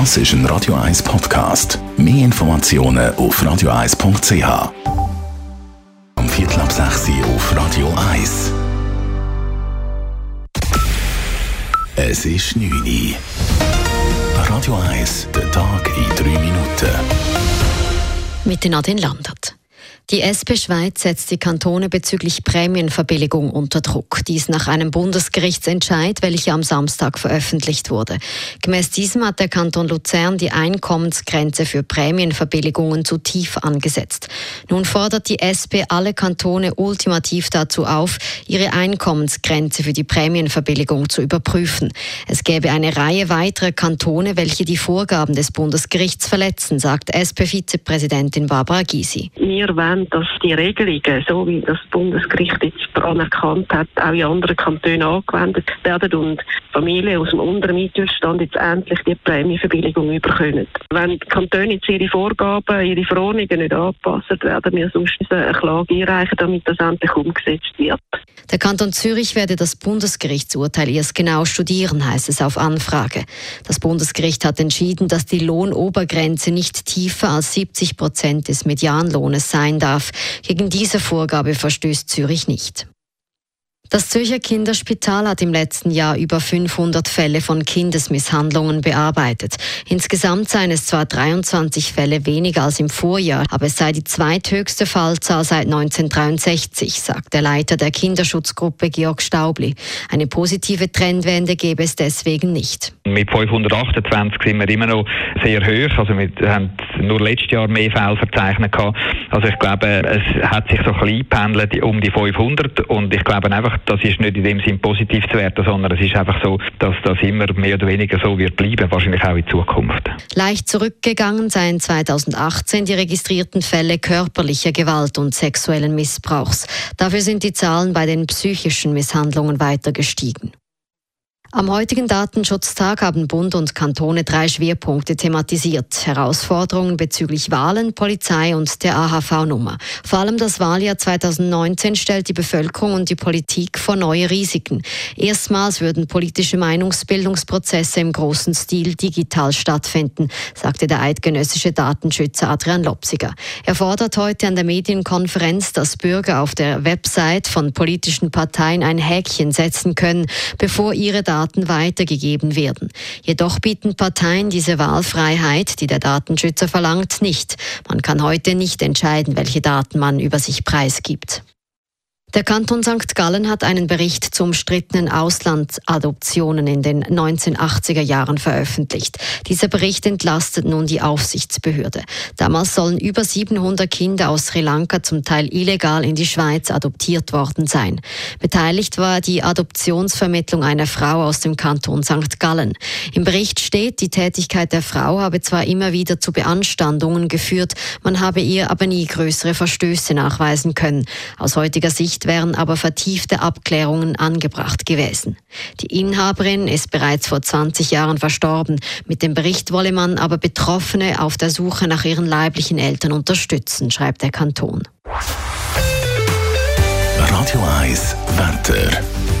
Das ist ein Radio 1 Podcast. Mehr Informationen auf radio1.ch. Am Viertel ab 6 Uhr auf Radio 1. Es ist 9 Uhr. Radio 1, der Tag in 3 Minuten. Mit Nadine Landert. Die SP Schweiz setzt die Kantone bezüglich Prämienverbilligung unter Druck. Dies nach einem Bundesgerichtsentscheid, welcher am Samstag veröffentlicht wurde. Gemäß diesem hat der Kanton Luzern die Einkommensgrenze für Prämienverbilligungen zu tief angesetzt. Nun fordert die SP alle Kantone ultimativ dazu auf, ihre Einkommensgrenze für die Prämienverbilligung zu überprüfen. Es gäbe eine Reihe weiterer Kantone, welche die Vorgaben des Bundesgerichts verletzen, sagt SP-Vizepräsidentin Barbara Gysi wollen, dass die Regelungen, so wie das Bundesgericht jetzt anerkannt hat, auch in anderen Kantonen angewendet werden und Familien aus dem unteren Mittelstand jetzt endlich die Prämienverbilligung überkommen. Wenn die Kantone jetzt ihre Vorgaben, ihre Verordnungen nicht anpassen, werden wir sonst eine Klage einreichen, damit das endlich umgesetzt wird. Der Kanton Zürich werde das Bundesgerichtsurteil erst genau studieren, heißt es auf Anfrage. Das Bundesgericht hat entschieden, dass die Lohnobergrenze nicht tiefer als 70 Prozent des Medianlohnes sein darf. Gegen diese Vorgabe verstößt Zürich nicht. Das Zürcher Kinderspital hat im letzten Jahr über 500 Fälle von Kindesmisshandlungen bearbeitet. Insgesamt seien es zwar 23 Fälle weniger als im Vorjahr, aber es sei die zweithöchste Fallzahl seit 1963, sagt der Leiter der Kinderschutzgruppe Georg Staubli. Eine positive Trendwende gäbe es deswegen nicht. Mit 528 sind wir immer noch sehr hoch. Also wir haben nur letztes Jahr mehr Fälle verzeichnet. Also ich glaube, es hat sich so ein bisschen eingependelt um die 500 und ich glaube einfach, das ist nicht in dem Sinn positiv zu werten, sondern es ist einfach so, dass das immer mehr oder weniger so wird bleiben, wahrscheinlich auch in Zukunft. Leicht zurückgegangen seien 2018 die registrierten Fälle körperlicher Gewalt und sexuellen Missbrauchs. Dafür sind die Zahlen bei den psychischen Misshandlungen weiter gestiegen. Am heutigen Datenschutztag haben Bund und Kantone drei Schwerpunkte thematisiert. Herausforderungen bezüglich Wahlen, Polizei und der AHV-Nummer. Vor allem das Wahljahr 2019 stellt die Bevölkerung und die Politik vor neue Risiken. Erstmals würden politische Meinungsbildungsprozesse im großen Stil digital stattfinden, sagte der eidgenössische Datenschützer Adrian Lopsiger. Er fordert heute an der Medienkonferenz, dass Bürger auf der Website von politischen Parteien ein Häkchen setzen können, bevor ihre Daten Daten weitergegeben werden. Jedoch bieten Parteien diese Wahlfreiheit, die der Datenschützer verlangt, nicht. Man kann heute nicht entscheiden, welche Daten man über sich preisgibt. Der Kanton St. Gallen hat einen Bericht zu umstrittenen Auslandsadoptionen in den 1980er Jahren veröffentlicht. Dieser Bericht entlastet nun die Aufsichtsbehörde. Damals sollen über 700 Kinder aus Sri Lanka zum Teil illegal in die Schweiz adoptiert worden sein. Beteiligt war die Adoptionsvermittlung einer Frau aus dem Kanton St. Gallen. Im Bericht steht, die Tätigkeit der Frau habe zwar immer wieder zu Beanstandungen geführt, man habe ihr aber nie größere Verstöße nachweisen können. Aus heutiger Sicht wären aber vertiefte Abklärungen angebracht gewesen. Die Inhaberin ist bereits vor 20 Jahren verstorben. Mit dem Bericht wolle man aber Betroffene auf der Suche nach ihren leiblichen Eltern unterstützen, schreibt der Kanton. Radio 1 Wetter.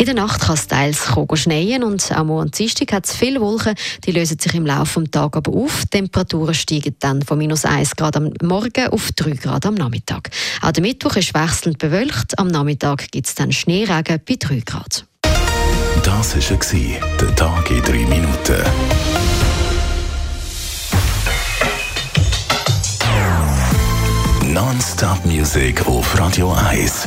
In der Nacht kann es teils schneien und am Morgen Dienstag hat es viele Wolken. Die lösen sich im Laufe des Tages aber auf. Die Temperaturen steigen dann von minus 1 Grad am Morgen auf 3 Grad am Nachmittag. Auch der Mittwoch ist wechselnd bewölkt. Am Nachmittag gibt es dann Schneeregen bei 3 Grad. Das war der Tag in 3 Minuten. Non-Stop-Musik auf Radio 1